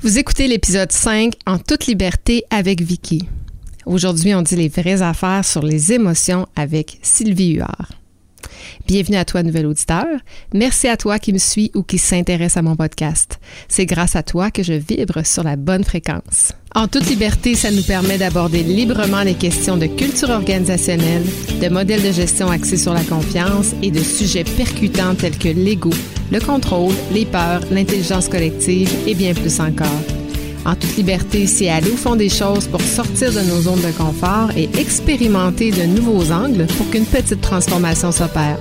Vous écoutez l'épisode 5 en toute liberté avec Vicky. Aujourd'hui, on dit les vraies affaires sur les émotions avec Sylvie Huard. Bienvenue à toi, nouvel auditeur. Merci à toi qui me suis ou qui s'intéresse à mon podcast. C'est grâce à toi que je vibre sur la bonne fréquence. En toute liberté, ça nous permet d'aborder librement les questions de culture organisationnelle, de modèles de gestion axés sur la confiance et de sujets percutants tels que l'ego, le contrôle, les peurs, l'intelligence collective et bien plus encore. En toute liberté, c'est aller au fond des choses pour sortir de nos zones de confort et expérimenter de nouveaux angles pour qu'une petite transformation s'opère.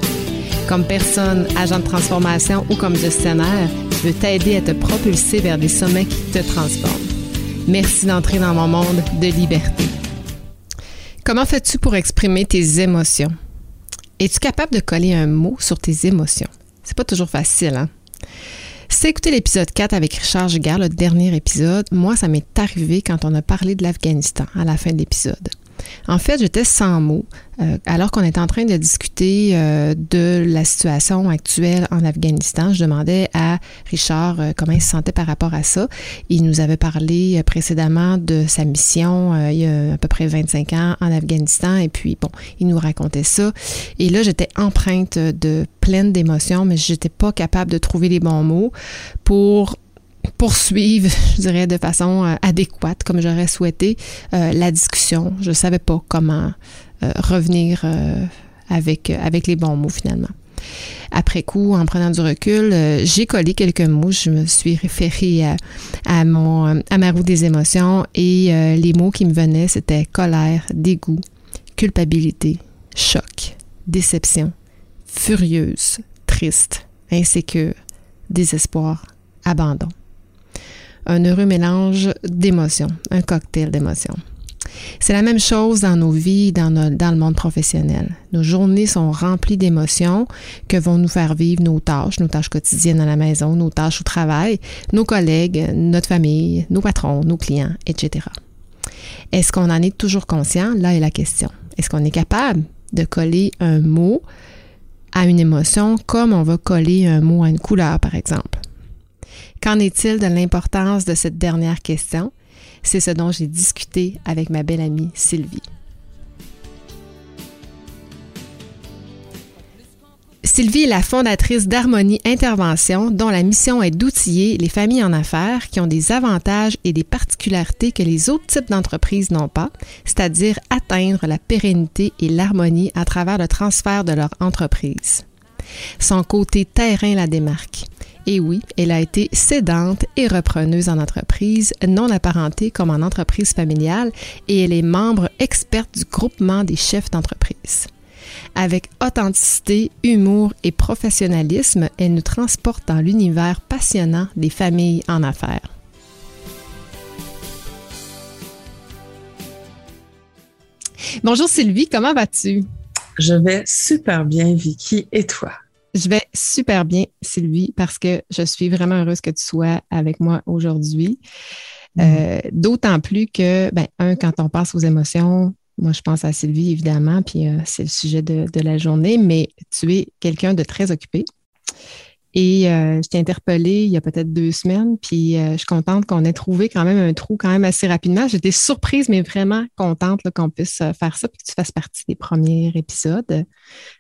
Comme personne, agent de transformation ou comme gestionnaire, je veux t'aider à te propulser vers des sommets qui te transforment. Merci d'entrer dans mon monde de liberté. Comment fais-tu pour exprimer tes émotions? Es-tu capable de coller un mot sur tes émotions? C'est pas toujours facile, hein? Si écouté l'épisode 4 avec Richard Giguère, le dernier épisode, moi, ça m'est arrivé quand on a parlé de l'Afghanistan à la fin de l'épisode. En fait, j'étais sans mots euh, alors qu'on était en train de discuter euh, de la situation actuelle en Afghanistan. Je demandais à Richard euh, comment il se sentait par rapport à ça. Il nous avait parlé précédemment de sa mission il y a à peu près 25 ans en Afghanistan et puis bon, il nous racontait ça. Et là, j'étais empreinte de pleine d'émotions, mais j'étais pas capable de trouver les bons mots pour poursuivre, je dirais, de façon euh, adéquate, comme j'aurais souhaité, euh, la discussion. Je ne savais pas comment euh, revenir avec, avec les bons mots finalement. Après coup, en prenant du recul, j'ai collé quelques mots. Je me suis référée à, à, mon, à ma roue des émotions et les mots qui me venaient, c'était colère, dégoût, culpabilité, choc, déception, furieuse, triste, insécure, désespoir, abandon un heureux mélange d'émotions, un cocktail d'émotions. C'est la même chose dans nos vies, dans, le monde professionnel. Nos journées sont remplies d'émotions que vont nous faire vivre nos tâches, nos tâches quotidiennes à la maison, nos tâches au travail, nos collègues, notre famille, nos patrons, nos clients, etc. Est-ce qu'on en est toujours conscient? Là est la question. Est-ce qu'on est capable de coller un mot à une émotion comme on va coller un mot à une couleur, par exemple? Qu'en est-il de l'importance de cette dernière question? C'est ce dont j'ai discuté avec ma belle amie Sylvie. Sylvie est la fondatrice d'Harmonie Intervention, dont la mission est d'outiller les familles en affaires qui ont des avantages et des particularités que les autres types d'entreprises n'ont pas, c'est-à-dire atteindre la pérennité et l'harmonie à travers le transfert de leur entreprise. Son côté terrain la démarque. Et oui, elle a été cédante et repreneuse en entreprise, non apparentée comme en entreprise familiale, et elle est membre experte du groupement des chefs d'entreprise. Avec authenticité, humour et professionnalisme, elle nous transporte dans l'univers passionnant des familles en affaires. Bonjour Sylvie, comment vas-tu? Je vais super bien, Vicky, et toi? Je vais super bien, Sylvie, parce que je suis vraiment heureuse que tu sois avec moi aujourd'hui. Mm. Euh, d'autant plus que, ben, un, quand on passe aux émotions, moi, je pense à Sylvie, évidemment, puis euh, c'est le sujet de, la journée, mais tu es quelqu'un de très occupé. Et euh, je t'ai interpellée il y a peut-être deux semaines, puis je suis contente qu'on ait trouvé quand même un trou quand même assez rapidement. J'étais surprise, mais vraiment contente qu'on puisse faire ça, puis que tu fasses partie des premiers épisodes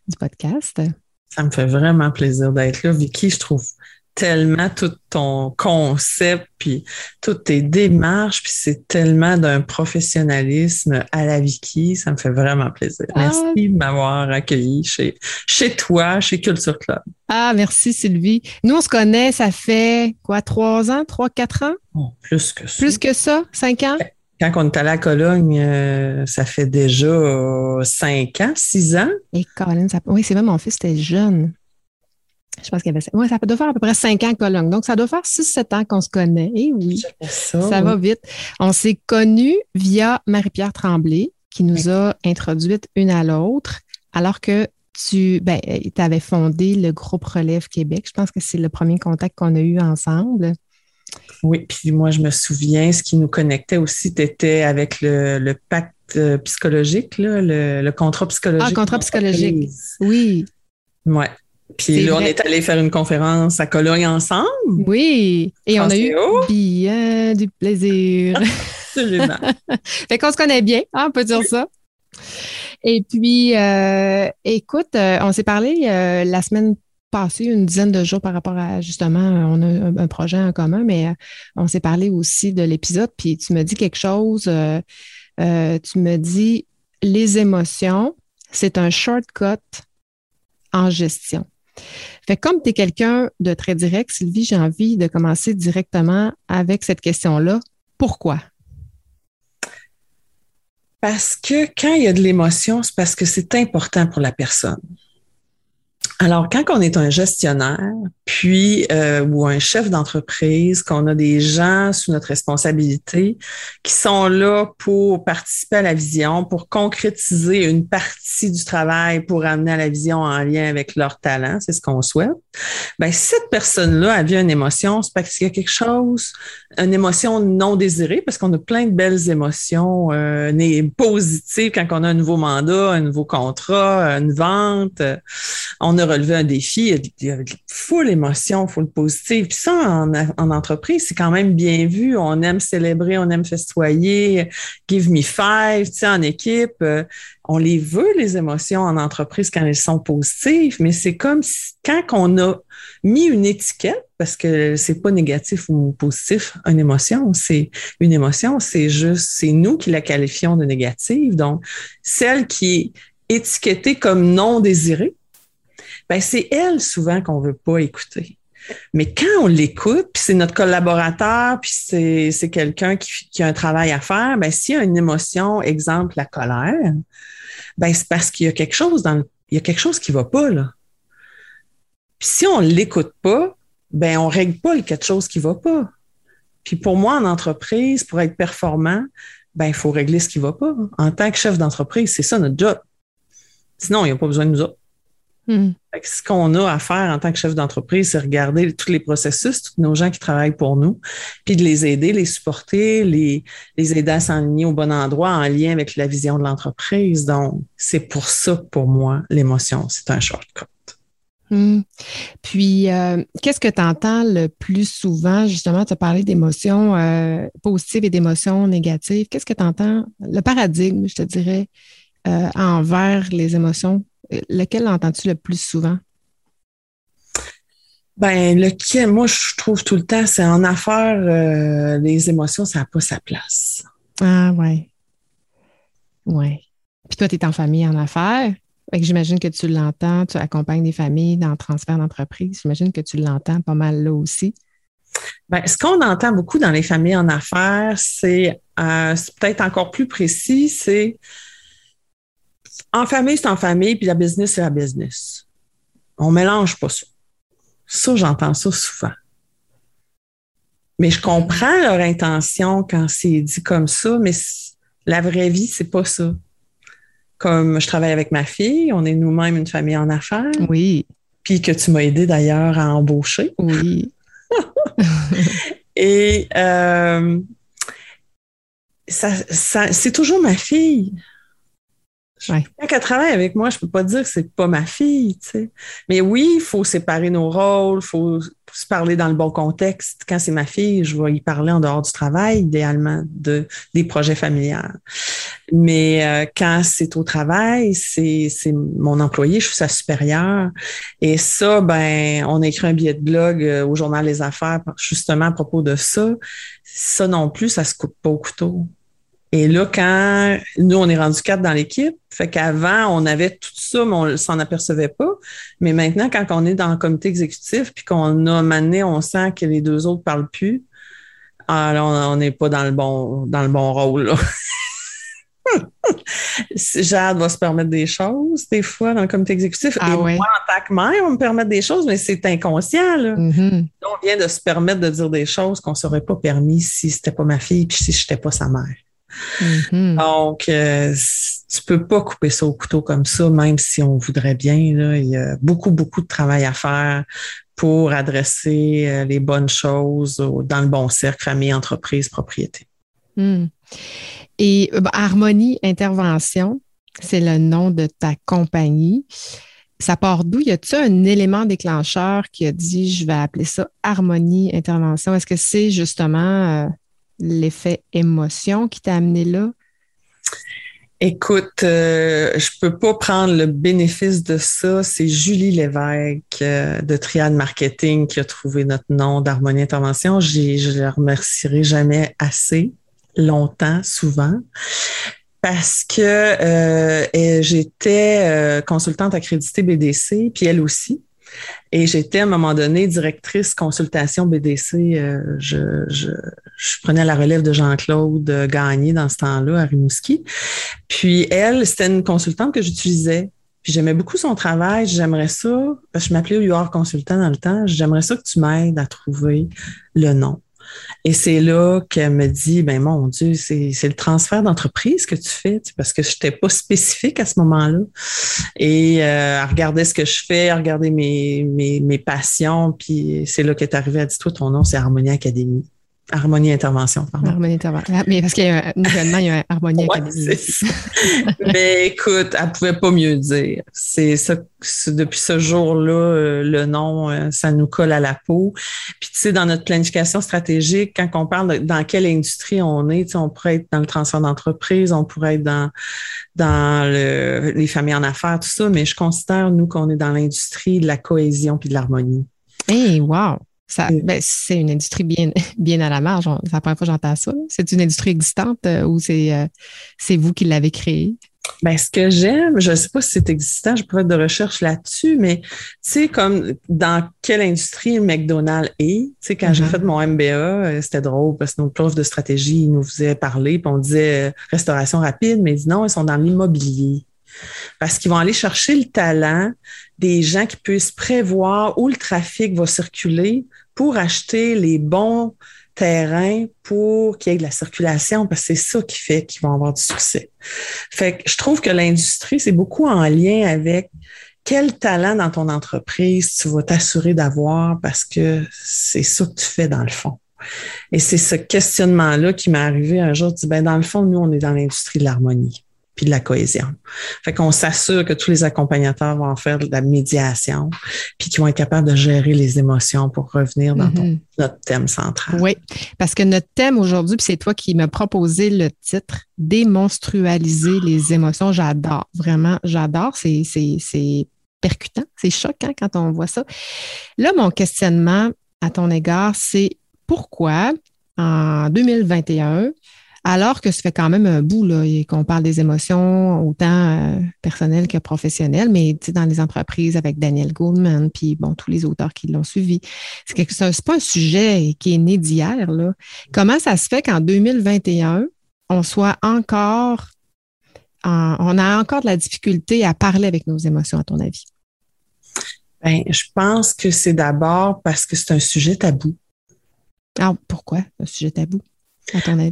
du podcast. Ça me fait vraiment plaisir d'être là. Vicky, je trouve tellement tout ton concept, puis toutes tes démarches, puis c'est tellement d'un professionnalisme à la Vicky. Ça me fait vraiment plaisir. Ah. Merci de m'avoir accueilli chez, chez toi, chez Culture Club. Ah, merci Sylvie. Nous, on se connaît, ça fait quoi, trois ans, trois, quatre ans? Oh, plus que ça. Plus que ça, cinq ans? Quand on est allé à Cologne, euh, ça fait déjà cinq ans, six ans. Et Colin, oui, c'est vrai, mon fils était jeune. Je pense qu'il avait. Oui, ça doit faire à peu près cinq ans à Cologne. Donc, ça doit faire six, sept ans qu'on se connaît. Et eh oui, ça, va vite. On s'est connus via Marie-Pierre Tremblay, qui nous a introduites une à l'autre, alors que tu ben, avais fondé le groupe Relève Québec. Je pense que c'est le premier contact qu'on a eu ensemble. Oui, puis moi, je me souviens, ce qui nous connectait aussi, c'était avec le, pacte euh, psychologique, le, contrat psychologique. Ah, contrat psychologique. Oui. Ouais. Puis là, on est allé faire une conférence à Cologne ensemble. Oui, et on a eu bien du plaisir. Absolument. fait qu'on se connaît bien, hein, on peut dire ça. Et puis, euh, écoute, euh, on s'est parlé euh, la semaine passée, une dizaine de jours par rapport à justement, on a un, projet en commun, mais on s'est parlé aussi de l'épisode, puis tu me dis quelque chose, tu me dis les émotions, c'est un shortcut en gestion. Fait comme tu es quelqu'un de très direct, Sylvie, j'ai envie de commencer directement avec cette question-là. Pourquoi? Parce que quand il y a de l'émotion, c'est parce que c'est important pour la personne. Alors, quand on est un gestionnaire, puis euh, ou un chef d'entreprise, qu'on a des gens sous notre responsabilité qui sont là pour participer à la vision, pour concrétiser une partie du travail, pour amener à la vision en lien avec leur talent, c'est ce qu'on souhaite. Ben, cette personne-là a vu une émotion, c'est parce qu'il y a quelque chose, une émotion non désirée, parce qu'on a plein de belles émotions euh, positives quand on a un nouveau mandat, un nouveau contrat, une vente. On a relever un défi, il y a full émotion, full positive. Puis ça, en, entreprise, c'est quand même bien vu. On aime célébrer, on aime festoyer, give me five, tu sais, en équipe. Euh, on les veut, les émotions en entreprise quand elles sont positives, mais c'est comme quand on a mis une étiquette, parce que c'est pas négatif ou positif, une émotion, c'est une émotion, c'est juste, c'est nous qui la qualifions de négative. Donc, celle qui est étiquetée comme non désirée, ben c'est elle souvent qu'on veut pas écouter. Mais quand on l'écoute, puis c'est notre collaborateur, puis c'est quelqu'un qui, qui, a un travail à faire, ben s'il y a une émotion, exemple la colère, ben c'est parce qu'il y a quelque chose dans le, il y a quelque chose qui va pas là. Puis si on l'écoute pas, ben on règle pas quelque chose qui va pas. Puis pour moi en entreprise, pour être performant, ben il faut régler ce qui va pas. En tant que chef d'entreprise, c'est ça notre job. Sinon, il n'y a pas besoin de nous autres. Hmm. Ce qu'on a à faire en tant que chef d'entreprise, c'est regarder tous les processus, tous nos gens qui travaillent pour nous, puis de les aider, les supporter, les, les aider à s'enligner au bon endroit en lien avec la vision de l'entreprise. Donc, c'est pour ça, pour moi, l'émotion, c'est un shortcut. Hmm. Puis, euh, qu'est-ce que tu entends le plus souvent? Justement, tu as parlé d'émotions euh, positives et d'émotions négatives. Qu'est-ce que tu entends? Le paradigme, je te dirais, euh, envers les émotions lequel entends-tu le plus souvent? Ben, lequel, moi, je trouve tout le temps, c'est en affaires, euh, les émotions, ça n'a pas sa place. Ah, ouais. Ouais. Puis toi, tu es en famille en affaires. J'imagine que tu l'entends, tu accompagnes des familles dans le transfert d'entreprise. J'imagine que tu l'entends pas mal là aussi. Ben, ce qu'on entend beaucoup dans les familles en affaires, c'est euh, peut-être encore plus précis, c'est en famille, c'est en famille, puis la business, c'est la business. On mélange pas ça. Ça, j'entends ça souvent. Mais je comprends leur intention quand c'est dit comme ça, mais la vraie vie, c'est pas ça. Comme je travaille avec ma fille, on est nous-mêmes une famille en affaires. Oui. Puis que tu m'as aidé d'ailleurs à embaucher. Oui. Et euh, ça, c'est toujours ma fille. Quand elle travaille avec moi, je peux pas dire que c'est pas ma fille, tu sais. Mais oui, il faut séparer nos rôles, il faut se parler dans le bon contexte. Quand c'est ma fille, je vais y parler en dehors du travail, idéalement, de, des projets familiales. Mais euh, quand c'est au travail, c'est, mon employé, je suis sa supérieure. Et ça, ben, on a écrit un billet de blog euh, au Journal Les Affaires, justement à propos de ça. Ça non plus, ça se coupe pas au couteau. Et là, quand nous, on est rendu quatre dans l'équipe, fait qu'avant, on avait tout ça, mais on ne s'en apercevait pas. Mais maintenant, quand on est dans le comité exécutif, puis qu'on a mané, on sent que les deux autres ne parlent plus, alors on n'est pas dans le bon, dans le bon rôle. Là. Jade va se permettre des choses, des fois, dans le comité exécutif. Ah et moi, en tant que mère, on me permet des choses, mais c'est inconscient. Là. Mm-hmm. On vient de se permettre de dire des choses qu'on ne s'aurait pas permis si ce n'était pas ma fille puis si je n'étais pas sa mère. Mm-hmm. Donc, euh, tu peux pas couper ça au couteau comme ça, même si on voudrait bien. Là. Il y a beaucoup, beaucoup de travail à faire pour adresser euh, les bonnes choses dans le bon cercle, famille, entreprise, propriété. Mm. Et euh, Harmonie Intervention, c'est le nom de ta compagnie. ça part d'où? Y a-t-il un élément déclencheur qui a dit, je vais appeler ça harmonie, intervention? Est-ce que c'est justement euh, l'effet émotion qui t'a amené là? Écoute, euh, je peux pas prendre le bénéfice de ça. C'est Julie Lévesque euh, de Triad Marketing qui a trouvé notre nom d'Harmonie Intervention. Je la remercierai jamais assez, longtemps, souvent parce que euh, j'étais euh, consultante accréditée BDC, puis elle aussi. Et j'étais à un moment donné directrice consultation BDC. Euh, je, prenais la relève de Jean-Claude Gagné dans ce temps-là à Rimouski. Puis elle, c'était une consultante que j'utilisais. Puis j'aimais beaucoup son travail. J'aimerais ça, je m'appelais UR consultant dans le temps, j'aimerais ça que tu m'aides à trouver le nom. Et c'est là qu'elle me dit, ben mon Dieu, c'est le transfert d'entreprise que tu fais, parce que je n'étais pas spécifique à ce moment-là. Et euh, à regarder ce que je fais, à regarder mes, mes, passions, puis c'est là qu'elle est arrivée, elle dit, toi, ton nom, c'est Harmonie Académie. Harmonie Intervention, pardon. Harmonie Intervention. Ah, mais parce qu'il y a un, nouvellement, il y a un Harmonie Académie. mais écoute, elle pouvait pas mieux dire. C'est ça, depuis ce jour-là, euh, le nom, euh, ça nous colle à la peau. Puis tu sais, dans notre planification stratégique, quand on parle de dans quelle industrie on est, on pourrait être dans le transfert d'entreprise, on pourrait être dans dans les familles en affaires, tout ça, mais je considère, nous, qu'on est dans l'industrie de la cohésion puis de l'harmonie. Hey, wow! Ben, c'est une industrie bien, bien à la marge. C'est la première fois que j'entends ça. C'est une industrie existante euh, ou euh, c'est vous qui l'avez créée? Ben, ce que j'aime, je ne sais pas si c'est existant, je pourrais être de recherche là-dessus, mais tu sais, comme dans quelle industrie McDonald's est, tu sais, quand j'ai mm-hmm. fait mon MBA, euh, c'était drôle parce que nos profs de stratégie ils nous faisaient parler, puis on disait restauration rapide, mais ils disent non, ils sont dans l'immobilier. Parce qu'ils vont aller chercher le talent des gens qui puissent prévoir où le trafic va circuler pour acheter les bons terrains pour qu'il y ait de la circulation, parce que c'est ça qui fait qu'ils vont avoir du succès. Fait que je trouve que l'industrie, c'est beaucoup en lien avec quel talent dans ton entreprise tu vas t'assurer d'avoir parce que c'est ça que tu fais dans le fond. Et c'est ce questionnement-là qui m'est arrivé un jour. dis, ben, dans le fond, nous, on est dans l'industrie de l'harmonie puis de la cohésion. Fait qu'on s'assure que tous les accompagnateurs vont faire de la médiation, puis qu'ils vont être capables de gérer les émotions pour revenir dans mm-hmm. notre thème central. Oui, parce que notre thème aujourd'hui, puis c'est toi qui m'as proposé le titre Démonstrualiser les émotions. J'adore, vraiment, j'adore. C'est, c'est percutant, c'est choquant quand on voit ça. Là, mon questionnement à ton égard, c'est pourquoi en 2021, alors que ça fait quand même un bout là, qu'on parle des émotions autant euh, personnelles que professionnelles, mais dans les entreprises avec Daniel Goldman, puis bon, tous les auteurs qui l'ont suivi. C'est quelque c'est pas un sujet qui est né d'hier. Là. Comment ça se fait qu'en 2021, on soit encore on a encore de la difficulté à parler avec nos émotions, à ton avis? Bien, je pense que c'est d'abord parce que c'est un sujet tabou. Alors, ah, pourquoi un sujet tabou?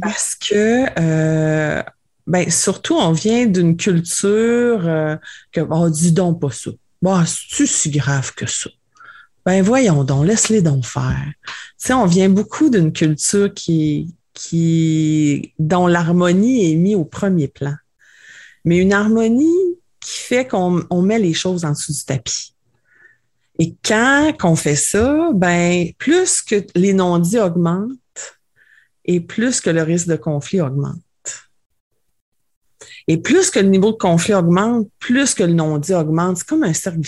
Parce que, euh, ben, surtout, on vient d'une culture euh, que, oh, dis donc pas ça. Bon, c'est-tu si grave que ça? Ben, voyons donc, laisse-les donc faire. Tu sais, on vient beaucoup d'une culture qui, qui, dont l'harmonie est mise au premier plan. Mais une harmonie qui fait qu'on on met les choses en dessous du tapis. Et quand on fait ça, ben, plus que les non-dits augmentent, et plus que le risque de conflit augmente. Et plus que le niveau de conflit augmente, plus que le non-dit augmente. C'est comme un cercle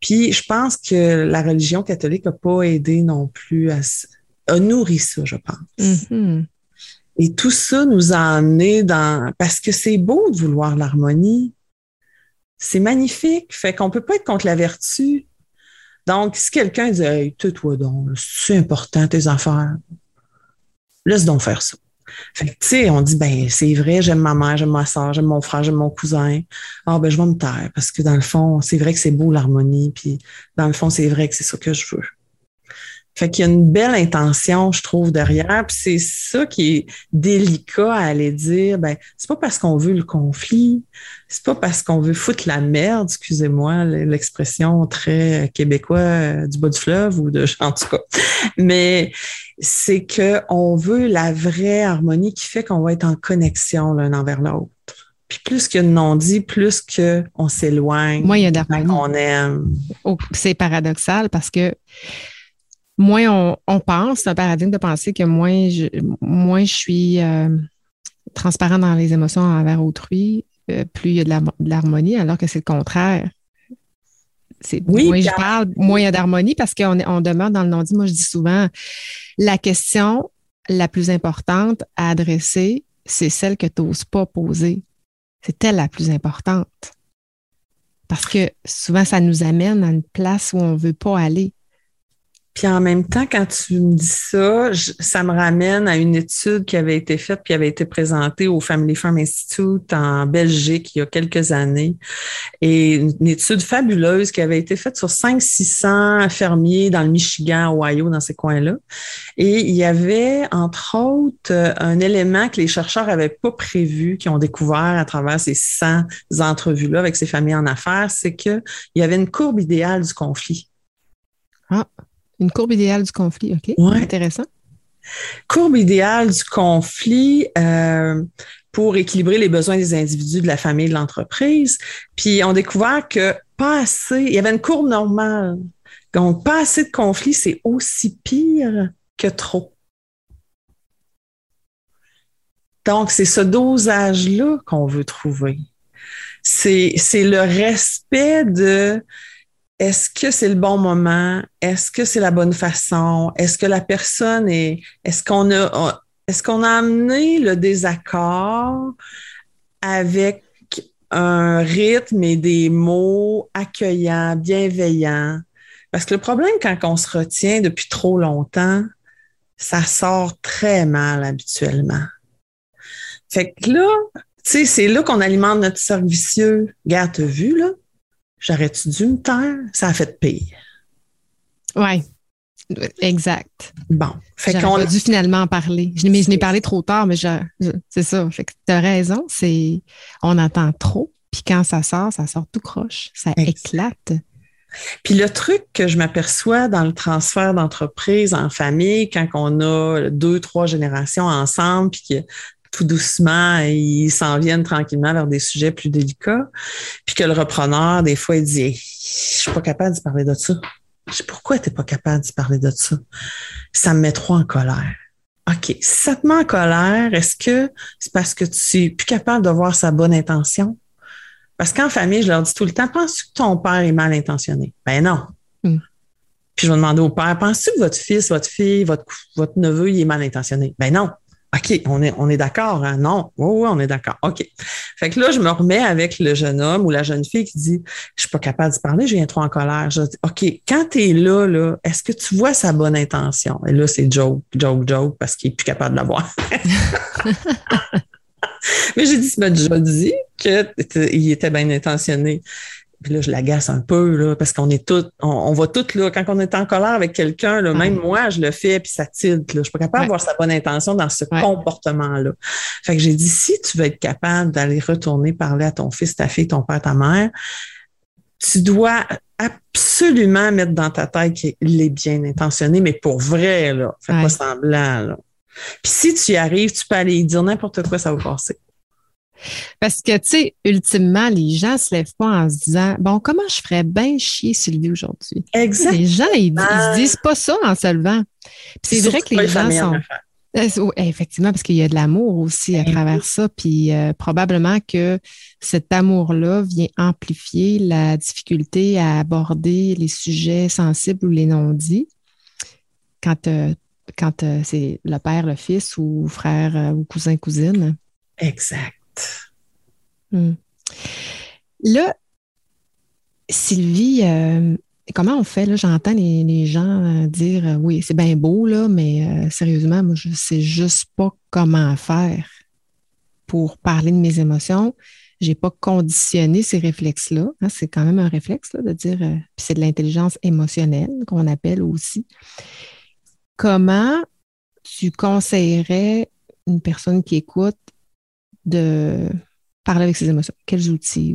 Puis je pense que la religion catholique n'a pas aidé non plus à, a nourri ça, je pense. Mm-hmm. Et tout ça nous a amené dans parce que c'est beau de vouloir l'harmonie. C'est magnifique. Fait qu'on peut pas être contre la vertu. Donc, si quelqu'un dit Hey, tais-toi donc, c'est important tes affaires, laisse donc faire ça. Fait tu sais, on dit, ben, c'est vrai, j'aime ma mère, j'aime ma soeur, j'aime mon frère, j'aime mon cousin. Ah, ben, je vais me taire parce que dans le fond, c'est vrai que c'est beau l'harmonie, puis dans le fond, c'est vrai que c'est ça que je veux. Fait qu'il y a une belle intention, je trouve, derrière. Puis c'est ça qui est délicat à aller dire. Ben, c'est pas parce qu'on veut le conflit, c'est pas parce qu'on veut foutre la merde, excusez-moi l'expression très québécois euh, du bas du fleuve ou de en tout cas. Mais c'est que on veut la vraie harmonie qui fait qu'on va être en connexion l'un envers l'autre. Puis plus qu'il y a de non-dit, plus qu'on s'éloigne. Moins il y a d'harmonie. On aime. Oh, c'est paradoxal parce que moins on, pense, c'est un paradigme de penser que moins je, moins je suis euh, transparent dans les émotions envers autrui, euh, plus il y a de l'harmonie, alors que c'est le contraire. C'est, oui, moins je parle, moins il y a d'harmonie parce qu'on on demeure dans le non-dit. Moi, je dis souvent, la question la plus importante à adresser, c'est celle que tu n'oses pas poser. C'est elle la plus importante. Parce que souvent, ça nous amène à une place où on ne veut pas aller. Puis en même temps, quand tu me dis ça, ça me ramène à une étude qui avait été faite puis avait été présentée au Family Farm Institute en Belgique il y a quelques années. Et une étude fabuleuse qui avait été faite sur 500-600 fermiers dans le Michigan, Ohio, dans ces coins-là. Et il y avait, entre autres, un élément que les chercheurs n'avaient pas prévu, qui ont découvert à travers ces 100 entrevues-là avec ces familles en affaires, c'est qu'il y avait une courbe idéale du conflit. Ah. Une courbe idéale du conflit, OK. Intéressant. Courbe idéale du conflit euh, pour équilibrer les besoins des individus, de la famille, de l'entreprise. Puis on découvert que pas assez, il y avait une courbe normale. Donc, pas assez de conflits, c'est aussi pire que trop. Donc, c'est ce dosage-là qu'on veut trouver. C'est le respect de est-ce que c'est le bon moment? Est-ce que c'est la bonne façon? Est-ce que la personne est, est-ce qu'on a, est-ce qu'on a amené le désaccord avec un rythme et des mots accueillants, bienveillants? Parce que le problème quand on se retient depuis trop longtemps, ça sort très mal habituellement. Fait que là, tu sais, c'est là qu'on alimente notre cercle vicieux. Regarde, t'as là? J'aurais-tu dû me taire? Ça a fait pire. Oui, exact. Bon. Fait qu'on a dû finalement en parler. Je, mais je n'ai parlé trop tard, mais c'est ça. Fait que tu as raison, c'est on entend trop, puis quand ça sort, ça sort tout croche. Ça éclate. Puis le truc que je m'aperçois dans le transfert d'entreprise en famille, quand on a deux, trois générations ensemble, puis que tout doucement, ils s'en viennent tranquillement vers des sujets plus délicats. Puis que le repreneur, des fois, il dit Je suis pas capable de parler de ça. Je sais pourquoi tu n'es pas capable de parler de ça? Ça me met trop en colère. OK. Si ça te met en colère, est-ce que c'est parce que tu es plus capable de voir sa bonne intention? Parce qu'en famille, je leur dis tout le temps, penses-tu que ton père est mal intentionné? Ben non. Hmm. Puis je vais demander au père, penses-tu que votre fils, votre fille, votre, votre neveu, il est mal intentionné? Ben non. OK, on est, on est d'accord, hein? Non, oui, oui, on est d'accord. OK. Fait que là, je me remets avec le jeune homme ou la jeune fille qui dit Je suis pas capable de parler, je viens trop en colère. Je dis OK, quand tu es là, là, est-ce que tu vois sa bonne intention? Et là, c'est joke, joke, joke, parce qu'il est plus capable de la voir. Mais j'ai dit, tu m'as déjà dit qu'il était bien intentionné. Puis là, je l'agace un peu, là, parce qu'on est tous, on, va toutes, là, quand on est en colère avec quelqu'un, là, même moi, je le fais, puis ça tilte, là. Je suis pas capable d'avoir sa bonne intention dans ce comportement-là. Fait que j'ai dit, si tu veux être capable d'aller retourner parler à ton fils, ta fille, ton père, ta mère, tu dois absolument mettre dans ta tête qu'il est bien intentionné, mais pour vrai, là. Fais pas semblant, là. Puis si tu y arrives, tu peux aller dire n'importe quoi, ça va passer. Parce que, tu sais, ultimement, les gens ne se lèvent pas en se disant Bon, comment je ferais bien chier Sylvie aujourd'hui? Exactement. Les gens, ils, ne se disent pas ça en se levant. c'est vrai que les gens sont. Euh, effectivement, parce qu'il y a de l'amour aussi à ben travers ça. Puis euh, probablement que cet amour-là vient amplifier la difficulté à aborder les sujets sensibles ou les non-dits quand, euh, quand c'est le père, le fils ou frère ou cousin, cousine. Exact. Hmm. Là, Sylvie, euh, comment on fait? Là, j'entends les, gens euh, dire euh, oui, c'est bien beau, là, mais sérieusement, moi, je ne sais juste pas comment faire pour parler de mes émotions. Je n'ai pas conditionné ces réflexes-là. Hein, c'est quand même un réflexe de dire, puis c'est de l'intelligence émotionnelle qu'on appelle aussi. Comment tu conseillerais une personne qui écoute de parler avec ses émotions? Quels outils?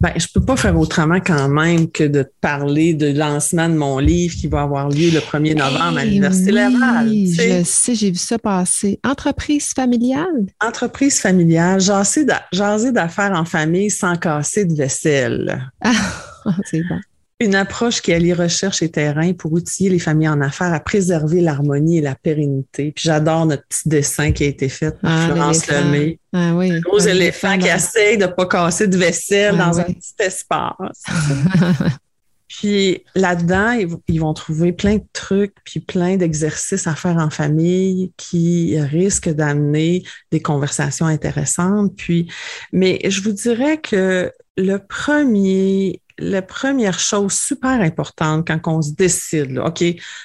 Ben, je peux pas faire autrement quand même que de te parler du lancement de mon livre qui va avoir lieu le 1er novembre à l'Université oui, Laval. Je sais, j'ai vu ça passer. Entreprise familiale? Entreprise familiale, jaser d'affaires en famille sans casser de vaisselle. Ah, c'est bon. Une approche qui allie recherche et terrain pour outiller les familles en affaires à préserver l'harmonie et la pérennité. Puis j'adore notre petit dessin qui a été fait par Ah, Florence. Lemay. Ah oui. Un gros éléphant qui essaye de ne pas casser de vaisselle Ah dans un petit espace. Puis là-dedans, ils, vont- ils vont trouver plein de trucs, puis plein d'exercices à faire en famille qui risquent d'amener des conversations intéressantes. Puis, mais je vous dirais que le premier, la première chose super importante quand on se décide, là, OK,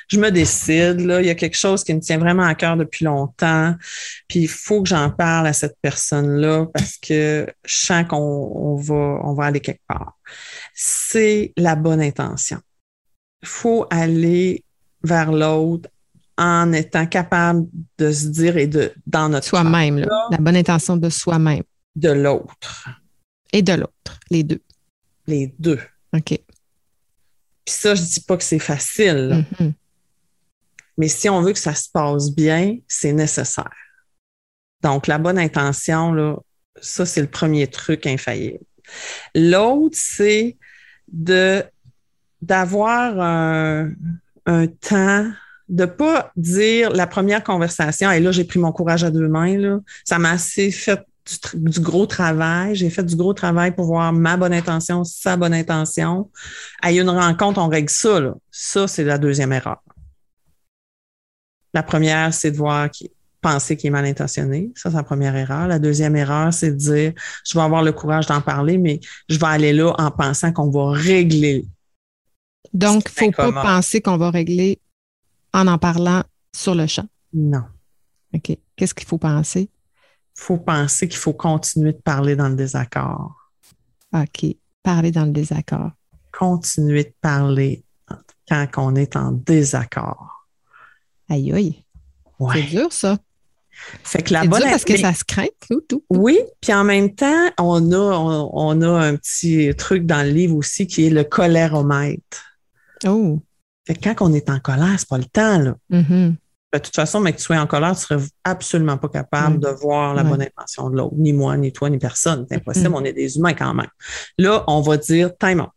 je me décide, là, il y a quelque chose qui me tient vraiment à cœur depuis longtemps, puis il faut que j'en parle à cette personne-là parce que je sens qu'on on va, on va aller quelque part. C'est la bonne intention. Il faut aller vers l'autre en étant capable de se dire et de dans notre Soi-même, la bonne intention de soi-même. De l'autre, et de l'autre, les deux. Les deux. OK. Puis ça, je dis pas que c'est facile. Mhm. mais si on veut que ça se passe bien, c'est nécessaire. Donc, la bonne intention, là, ça, c'est le premier truc infaillible. L'autre, c'est de d'avoir un, un temps, de pas dire la première conversation, et là, j'ai pris mon courage à deux mains, là. Ça m'a assez fait du, gros travail. J'ai fait du gros travail pour voir ma bonne intention, sa bonne intention. À une rencontre, on règle ça, là. Ça, c'est la deuxième erreur. La première, c'est de voir qui, penser qu'il est mal intentionné. Ça, c'est la première erreur. La deuxième erreur, c'est de dire, je vais avoir le courage d'en parler, mais je vais aller là en pensant qu'on va régler. Donc, il ne faut pas penser qu'on va régler en en parlant sur le champ. Non. OK. Qu'est-ce qu'il faut penser? Il faut penser qu'il faut continuer de parler dans le désaccord. OK. Parler dans le désaccord. Continuer de parler quand on est en désaccord. Aïe, aïe. C'est dur, ça. Fait que la C'est bonne dur parce que ça se craint, tout, tout. Oui, puis en même temps, on a, on, on a un petit truc dans le livre aussi qui est le coléromètre. Oh. Fait que quand on est en colère, c'est pas le temps, là. Mhm. De toute façon, mais que tu sois en colère, tu serais absolument pas capable de voir la bonne intention de l'autre. Ni moi, ni toi, ni personne. C'est impossible. On est des humains quand même. Là, on va dire time out.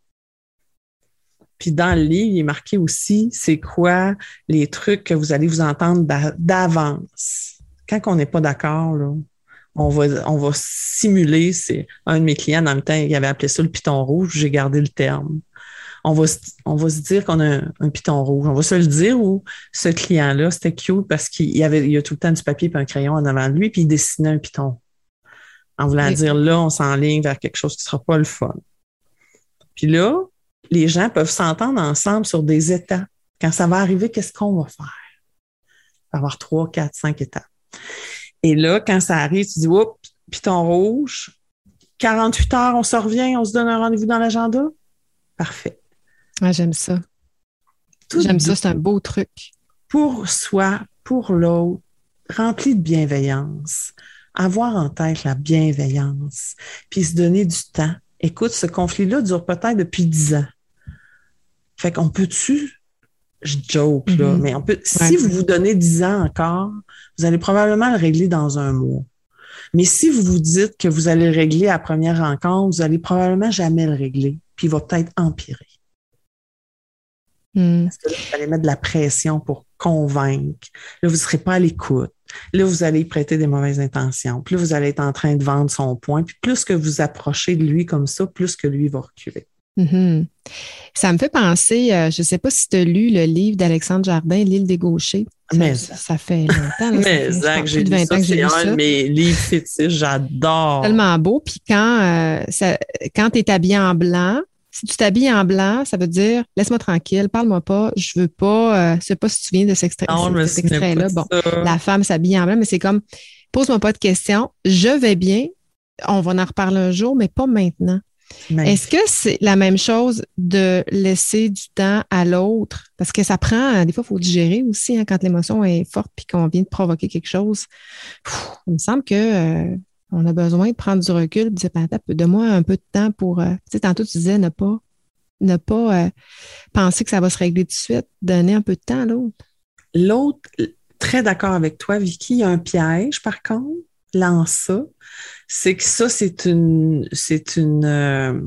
Puis dans le livre, il est marqué aussi, c'est quoi les trucs que vous allez vous entendre d'a- d'avance. Quand on n'est pas d'accord, là, on va, on va simuler, c'est un de mes clients dans le temps, il avait appelé ça le piton rouge, j'ai gardé le terme. On va, se- on va se dire qu'on a un, un piton rouge. On va se le dire ou ce client-là, c'était cute parce qu'il y avait, il y a tout le temps du papier et un crayon en avant de lui, puis il dessinait un piton. En voulant Oui. dire là, on s'enligne vers quelque chose qui ne sera pas le fun. Puis là, les gens peuvent s'entendre ensemble sur des étapes. Quand ça va arriver, qu'est-ce qu'on va faire? Il va y avoir trois, quatre, cinq étapes. Et là, quand ça arrive, tu dis, oups, piton rouge, 48 heures, on se revient, on se donne un rendez-vous dans l'agenda. Parfait. Ah, j'aime ça. Tout J'aime ça, c'est un beau truc. pour soi, pour l'autre, rempli de bienveillance, avoir en tête la bienveillance, puis se donner du temps. Écoute, ce conflit-là dure peut-être depuis dix ans. Fait qu'on peut-tu, je joke, là, Mhm. mais on peut, Ouais. si vous vous donnez dix ans encore, vous allez probablement le régler dans un mois. Mais si vous vous dites que vous allez le régler à la première rencontre, vous allez probablement jamais le régler, puis il va peut-être empirer. Hmm. Parce que là, vous allez mettre de la pression pour convaincre. Là, vous ne serez pas à l'écoute. Là, vous allez prêter des mauvaises intentions. Plus vous allez être en train de vendre son point. Puis plus que vous approchez de lui comme ça, plus que lui va reculer. Mhm. Ça me fait penser, euh, je ne sais pas si tu as lu le livre d'Alexandre Jardin, L'île des gauchers. Ça, Mais- ça fait longtemps. là, ça Mais pense, j'ai lu 20 ça. C'est lu un ça. de mes livres fétiches. J'adore. Tellement beau. Puis quand, euh, ça- quand tu es habillé en blanc, si tu t'habilles en blanc, ça veut dire laisse-moi tranquille, parle-moi pas, je veux pas, euh, je sais pas si tu viens de cet extrait-là. Bon, la femme s'habille en blanc, mais c'est comme pose-moi pas de questions, je vais bien, on va en reparler un jour, mais pas maintenant. Est-ce que c'est la même chose de laisser du temps à l'autre? Parce que ça prend, des fois, il faut digérer aussi hein, quand l'émotion est forte puis qu'on vient de provoquer quelque chose. Il me semble que euh, on a besoin de prendre du recul, de dire, ben, donne-moi un peu de temps pour, euh, tu sais, tantôt tu disais ne pas, ne pas euh, penser que ça va se régler tout de suite, donner un peu de temps à l'autre. L'autre, très d'accord avec toi, Vicky, il y a un piège par contre, lance ça, c'est que ça, c'est une, c'est une, euh,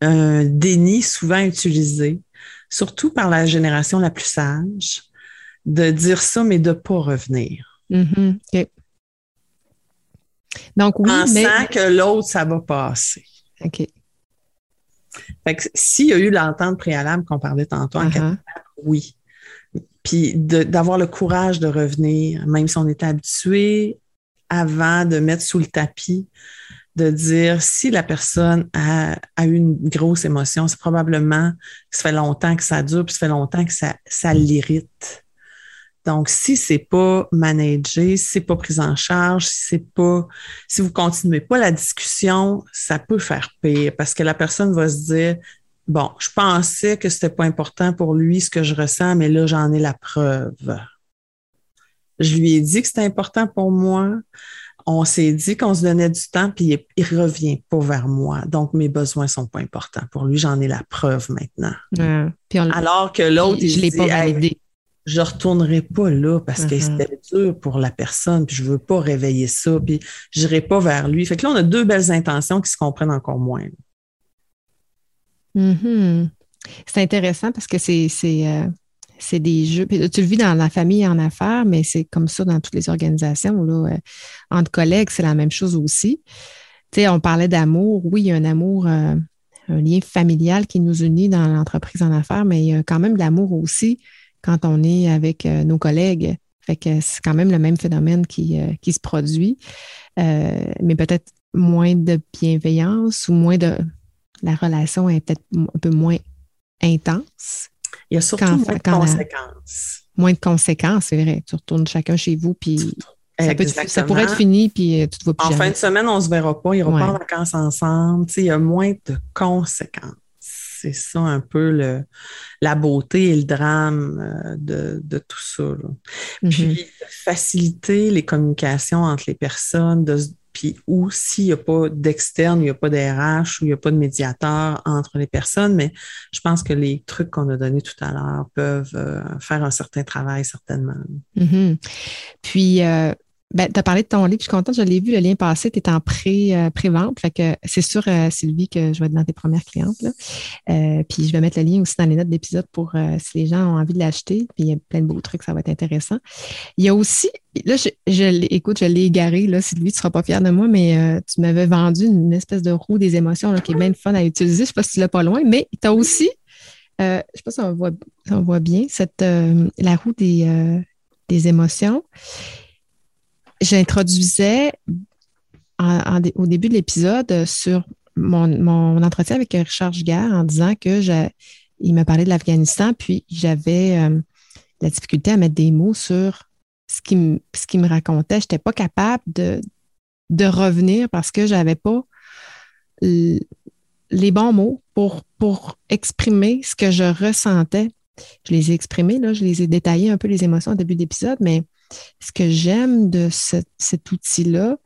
un déni souvent utilisé, surtout par la génération la plus sage, de dire ça, mais de ne pas revenir. Mm-hmm. Donc, oui, Pensant que l'autre, ça va passer. OK. Fait que s'il y a eu l'entente préalable qu'on parlait tantôt en uh-huh. oui. Puis d'avoir le courage de revenir, même si on était habitué avant de mettre sous le tapis, de dire si la personne a, a eu une grosse émotion, c'est probablement que ça fait longtemps que ça dure, puis ça fait longtemps que ça, ça l'irrite. Donc, si c'est pas managé, si c'est pas pris en charge, si c'est pas, si vous continuez pas la discussion, ça peut faire pire parce que la personne va se dire, bon, je pensais que c'était pas important pour lui ce que je ressens, mais là, j'en ai la preuve. Je lui ai dit que c'était important pour moi. On s'est dit qu'on se donnait du temps, puis il, revient pas vers moi. Donc, mes besoins sont pas importants. Pour lui, j'en ai la preuve maintenant. Alors que l'autre, je l'ai pas validé je retournerai pas là parce que mm-hmm. c'était dur pour la personne, puis je veux pas réveiller ça, puis j'irai pas vers lui. Fait que là, on a deux belles intentions qui se comprennent encore moins. Mm-hmm. C'est intéressant parce que c'est euh, c'est des jeux. tu le vis dans la famille en affaires, mais c'est comme ça dans toutes les organisations. Là, euh, entre collègues, c'est la même chose aussi. Tu sais, on parlait d'amour. Oui, il y a un amour, euh, un lien familial qui nous unit dans l'entreprise en affaires, mais il y a quand même de l'amour aussi quand on est avec euh, nos collègues. Fait que c'est quand même le même phénomène qui, euh, qui se produit, euh, mais peut-être moins de bienveillance ou moins de. La relation est peut-être un peu moins intense. Il y a surtout moins de conséquences. moins de conséquences, c'est vrai. Tu retournes chacun chez vous, puis ça, pourrait être fini, puis tu te vois plus. En fin de semaine, on ne se verra pas, ils ne pas en vacances ensemble. il y a moins de conséquences c'est ça un peu le, la beauté et le drame euh, de, tout ça. Mm-hmm. Puis faciliter les communications entre les personnes, puis ou s'il n'y a pas d'externe, il n'y a pas d'RH ou il n'y a pas de médiateur entre les personnes, mais je pense que les trucs qu'on a donnés tout à l'heure peuvent euh, faire un certain travail, certainement. Mm-hmm. Puis, euh, ben, tu as parlé de ton livre, je suis contente, je l'ai vu, le lien passé, tu es en euh, vente fait que c'est sûr, euh, Sylvie, que je vais être dans tes premières clientes. Euh, puis je vais mettre le lien aussi dans les notes d'épisode pour si les gens ont envie de l'acheter. Puis il y a plein de beaux trucs, ça va être intéressant. Il y a aussi, là, je, écoute, je l'ai égaré, là, Sylvie, tu ne seras pas fière de moi, mais tu m'avais vendu une espèce de roue des émotions qui est bien fun à utiliser. Je ne sais pas si tu l'as pas loin, mais tu as aussi, je ne sais pas si on voit, on voit bien, cette, la roue des, des émotions j'introduisais au début de l'épisode sur mon, entretien avec Richard Giguère en disant que il m'a parlé de l'Afghanistan, puis j'avais euh, la difficulté à mettre des mots sur ce qu'il me, ce me racontait. Je n'étais pas capable de, de revenir parce que je n'avais pas les bons mots pour, pour exprimer ce que je ressentais. Je les ai exprimés, là, je les ai détaillés un peu les émotions au début d'épisode, mais ce que j'aime de cet outil-là,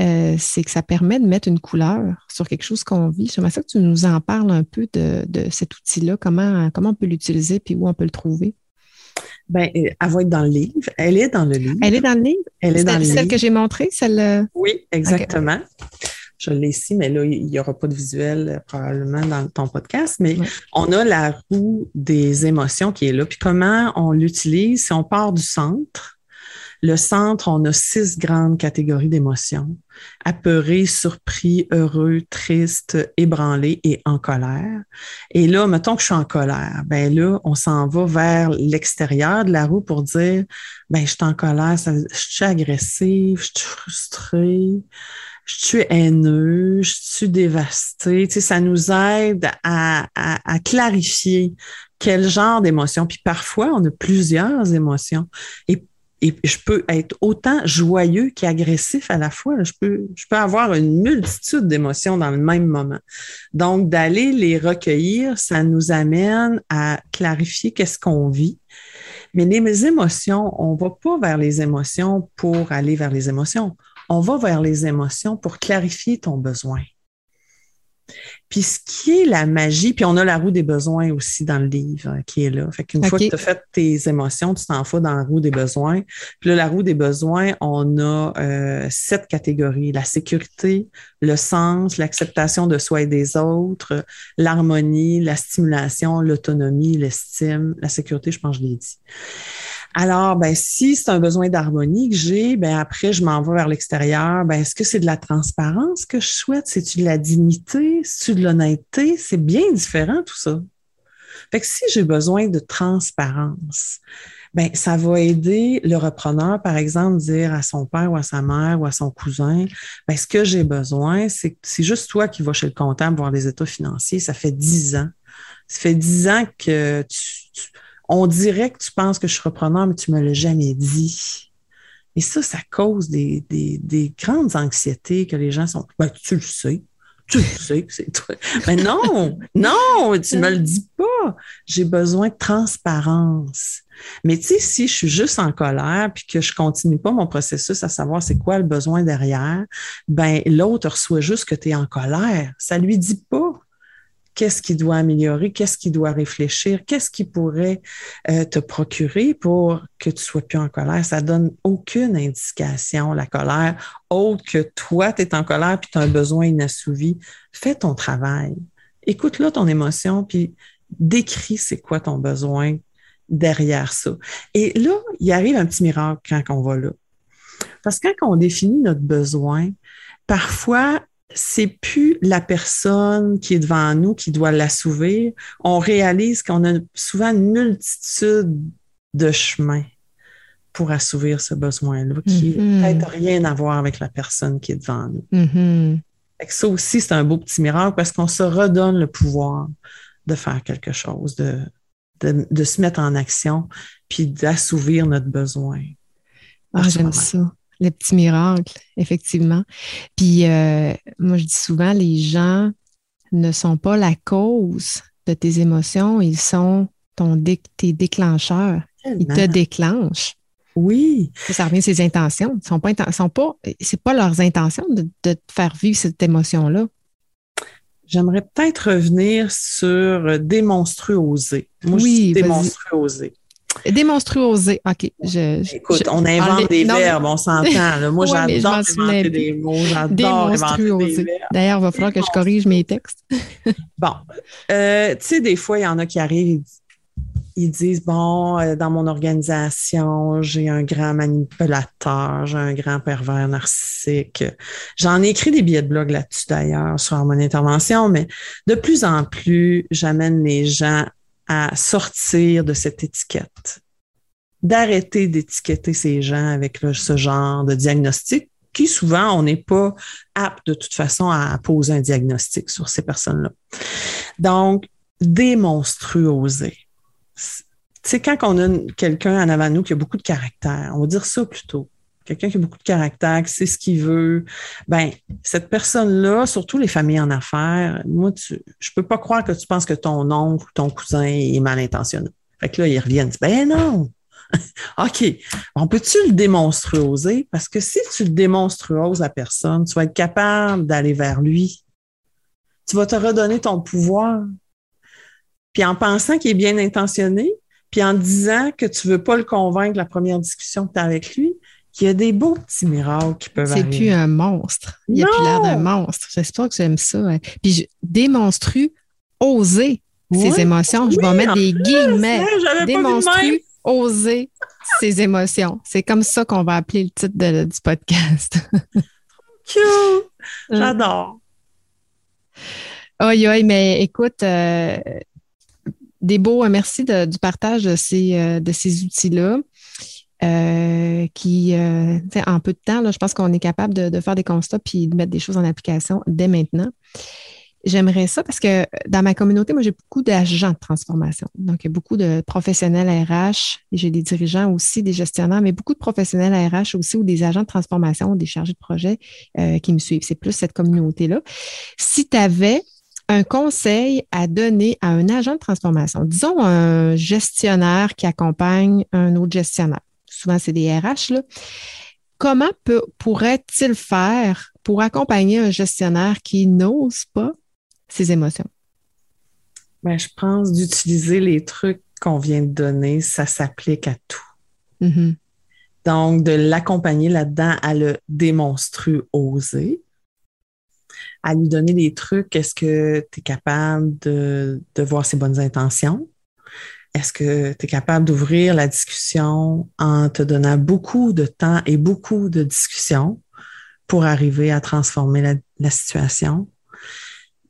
euh, c'est que ça permet de mettre une couleur sur quelque chose qu'on vit. J'aimerais ça que tu nous en parles un peu de, cet outil-là, comment, comment on peut l'utiliser puis où on peut le trouver? Bien, euh, elle va être dans le livre. Elle est dans le livre. Elle est dans le livre? Elle est dans le Celle que j'ai montrée, celle euh? Oui, exactement. Je l'ai ici, mais là, il n'y aura pas de visuel probablement dans ton podcast. Mais on a la roue des émotions qui est là. Puis comment on l'utilise? Si on part du centre, le centre, on a six grandes catégories d'émotions. Apeuré, surpris, heureux, triste, ébranlé et en colère. Et là, mettons que je suis en colère. Ben là, on s'en va vers l'extérieur de la roue pour dire, ben, je suis en colère, je suis agressive, je suis frustrée, je suis haineux, je suis dévasté. Ça nous aide à, à clarifier quel genre d'émotion. Puis parfois, on a plusieurs émotions. Et et je peux être autant joyeux qu'agressif à la fois. Je peux, je peux avoir une multitude d'émotions dans le même moment. Donc, d'aller les recueillir, ça nous amène à clarifier qu'est-ce qu'on vit. Mais les émotions, on ne va pas vers les émotions pour aller vers les émotions. on va vers les émotions pour clarifier ton besoin. Puis ce qui est la magie, puis on a la roue des besoins aussi dans le livre hein, qui est là. Fait qu'une fois que tu as fait tes émotions, tu t'en fous dans la roue des besoins. Puis là, la roue des besoins, on a euh, sept catégories. La sécurité, le sens, l'acceptation de soi et des autres, l'harmonie, la stimulation, l'autonomie, l'estime, la sécurité, je pense que je l'ai dit. Alors, ben, si c'est un besoin d'harmonie que j'ai, ben, après, je m'en vais vers l'extérieur. Ben, est-ce que c'est de la transparence que je souhaite? C'est-tu de la dignité? C'est-tu de l'honnêteté? C'est bien différent, tout ça. Fait que si j'ai besoin de transparence, ben, ça va aider le repreneur, par exemple, dire à son père ou à sa mère ou à son cousin, ben, ce que j'ai besoin, c'est c'est juste toi qui vas chez le comptable voir les états financiers. Ça fait dix ans. Ça fait dix ans que tu on dirait que tu penses que je suis repreneur, mais tu me l'as jamais dit. Et ça, ça cause des, grandes anxiétés que les gens sont. Ben, tu le sais. Tu le sais c'est toi. Mais non, non, tu me le dis pas. J'ai besoin de transparence. Mais tu sais, si je suis juste en colère puis que je continue pas mon processus à savoir c'est quoi le besoin derrière, ben l'autre reçoit juste que tu es en colère. Ça lui dit pas qu'est-ce qu'il doit améliorer, qu'est-ce qu'il doit réfléchir, qu'est-ce qui pourrait euh, te procurer pour que tu sois plus en colère? Ça donne aucune indication, la colère, autre que toi, tu es en colère puis tu as un besoin inassouvi. Fais ton travail. Écoute là ton émotion puis décris c'est quoi ton besoin derrière ça. Et là, il arrive un petit miracle quand on va là. Parce que quand on définit notre besoin, parfois, c'est plus la personne qui est devant nous qui doit l'assouvir. On réalise qu'on a souvent une multitude de chemins pour assouvir ce besoin-là, qui n'a mm-hmm. peut-être rien à voir avec la personne qui est devant nous. Mm-hmm. Ça aussi, c'est un beau petit miracle parce qu'on se redonne le pouvoir de faire quelque chose, de, de, se mettre en action, puis d'assouvir notre besoin. Ah, j'aime ça. Le petit miracle, effectivement. Puis euh, moi, je dis souvent, les gens ne sont pas la cause de tes émotions, ils sont ton tes déclencheurs. Ils te déclenchent. Oui. Ça revient à ses intentions. Ce sont pas, sont pas, c'est pas leurs intentions de, te faire vivre cette émotion-là. J'aimerais peut-être revenir sur démonstruoser. Moi, oui, je démonstruoser. Démonstruoser. OK. Écoute, on invente des verbes, on s'entend. Moi, j'adore inventer des mots. J'adore inventer des. D'ailleurs, il va falloir que je corrige mes textes. bon. Euh, tu sais, des fois, il y en a qui arrivent, ils disent Bon, euh, dans mon organisation, j'ai un grand manipulateur, j'ai un grand pervers narcissique. J'en ai écrit des billets de blog là-dessus d'ailleurs sur mon intervention, mais de plus en plus, j'amène les gens à sortir de cette étiquette, d'arrêter d'étiqueter ces gens avec ce genre de diagnostic qui souvent on n'est pas apte de toute façon à poser un diagnostic sur ces personnes-là. Donc, démonstruoser. C'est quand on a quelqu'un en avant nous qui a beaucoup de caractère, on va dire ça plutôt quelqu'un qui a beaucoup de caractère, qui sait ce qu'il veut, ben cette personne-là, surtout les familles en affaires, moi, tu, je peux pas croire que tu penses que ton oncle ou ton cousin est mal intentionné. Fait que là, ils reviennent, ben non. OK. On peut-tu le démonstruoser? Parce que si tu le démonstruoses à personne, tu vas être capable d'aller vers lui. Tu vas te redonner ton pouvoir. Puis en pensant qu'il est bien intentionné, puis en disant que tu veux pas le convaincre la première discussion que tu as avec lui, qu'il y a des beaux petits miracles qui peuvent arriver. C'est plus un monstre. Il n'y a plus l'air d'un monstre. J'espère que j'aime ça. Puis je démonstru oser ses émotions. Je vais mettre des guillemets. Démonstru oser ses émotions. C'est comme ça qu'on va appeler le titre du podcast. Cute! J'adore. Aïe, aïe, mais écoute, euh, des beaux, merci du partage de ces, euh, de ces outils-là. Euh, qui, euh, en peu de temps, je pense qu'on est capable de, faire des constats puis de mettre des choses en application dès maintenant. J'aimerais ça parce que dans ma communauté, moi, j'ai beaucoup d'agents de transformation. Donc, il y a beaucoup de professionnels RH, j'ai des dirigeants aussi, des gestionnaires, mais beaucoup de professionnels RH aussi ou des agents de transformation des chargés de projet euh, qui me suivent. C'est plus cette communauté-là. Si tu avais un conseil à donner à un agent de transformation, disons un gestionnaire qui accompagne un autre gestionnaire, souvent c'est des RH, là. comment pourrait-il faire pour accompagner un gestionnaire qui n'ose pas ses émotions? Ben, je pense d'utiliser les trucs qu'on vient de donner, ça s'applique à tout. Mm-hmm. Donc, de l'accompagner là-dedans à le démontrer, oser, à lui donner des trucs. Est-ce que tu es capable de, de voir ses bonnes intentions? Est-ce que tu es capable d'ouvrir la discussion en te donnant beaucoup de temps et beaucoup de discussions pour arriver à transformer la, la situation?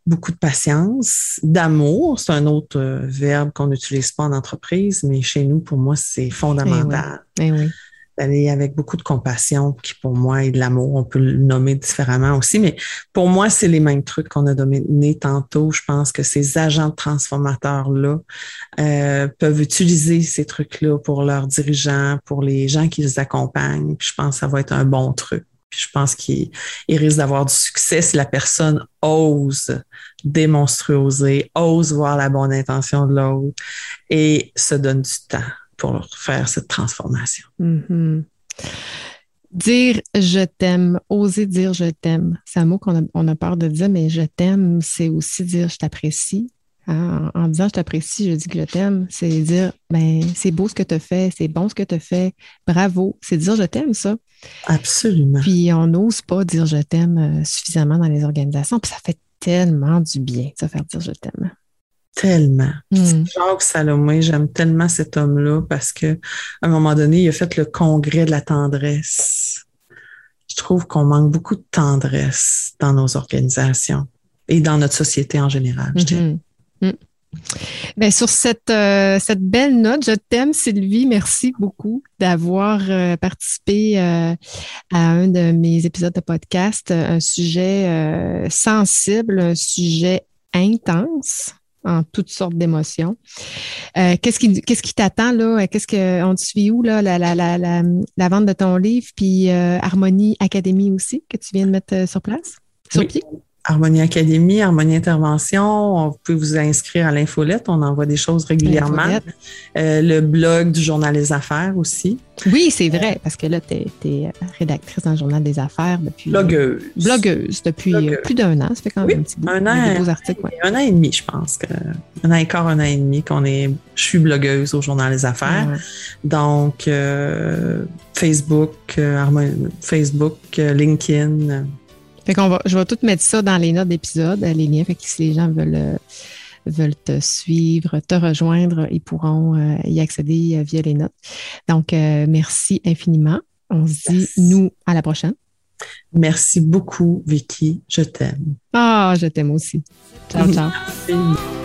Beaucoup de patience, d'amour, c'est un autre euh, verbe qu'on n'utilise pas en entreprise, mais chez nous, pour moi, c'est fondamental. Eh oui. Eh oui d'aller avec beaucoup de compassion, qui pour moi est de l'amour. On peut le nommer différemment aussi, mais pour moi, c'est les mêmes trucs qu'on a donnés tantôt. Je pense que ces agents transformateurs-là euh, peuvent utiliser ces trucs-là pour leurs dirigeants, pour les gens qui les accompagnent. Puis je pense que ça va être un bon truc. Puis je pense qu'il risque d'avoir du succès si la personne ose démontrer, oser, ose voir la bonne intention de l'autre et se donne du temps pour faire cette transformation. Mm-hmm. Dire je t'aime, oser dire je t'aime, c'est un mot qu'on a, on a peur de dire, mais je t'aime, c'est aussi dire je t'apprécie. Hein, en, disant je t'apprécie, je dis que je t'aime, c'est dire ben c'est beau ce que tu as fait, c'est bon ce que tu as fait, bravo. C'est dire je t'aime, ça. Absolument. Puis on n'ose pas dire je t'aime euh, suffisamment dans les organisations, puis ça fait tellement du bien, ça faire dire je t'aime tellement. Mm. Jacques Salomé, j'aime tellement cet homme-là parce que à un moment donné, il a fait le congrès de la tendresse. Je trouve qu'on manque beaucoup de tendresse dans nos organisations et dans notre société en général. Mm-hmm. Mm. Ben, sur cette, euh, cette belle note, je t'aime Sylvie. Merci beaucoup d'avoir euh, participé euh, à un de mes épisodes de podcast, un sujet sensible, un sujet intense en toutes sortes d'émotions. Euh, qu'est-ce qui qu'est-ce qui t'attend là? Qu'est-ce que on te suit où là? La, la, la, la, vente de ton livre puis euh, Harmonie Académie aussi que tu viens de mettre euh, sur place? Sur pied? Harmonie Académie, Harmonie Intervention. Vous pouvez vous inscrire à l'infolette. On envoie des choses régulièrement. Euh, le blog du Journal des Affaires aussi. Oui, c'est vrai, parce que là, tu es, rédactrice dans le Journal des Affaires depuis. Blogueuse. blogueuse depuis euh, plus d'un an. Ça fait quand même un petit bout. Un an, beaux articles, un an et demi, je pense. Que, un an et quart, un an et demi qu'on est. Je suis blogueuse au Journal des Affaires. Donc, euh, Facebook, Facebook, LinkedIn. Fait qu'on va, je vais tout mettre ça dans les notes d'épisode, les liens. Fait que si les gens veulent, euh, veulent te suivre, te rejoindre, ils pourront euh, y accéder euh, via les notes. Donc, merci infiniment. On se dit, nous, à la prochaine. Merci beaucoup, Vicky. Je t'aime. Ah, je t'aime aussi. Ciao, ciao.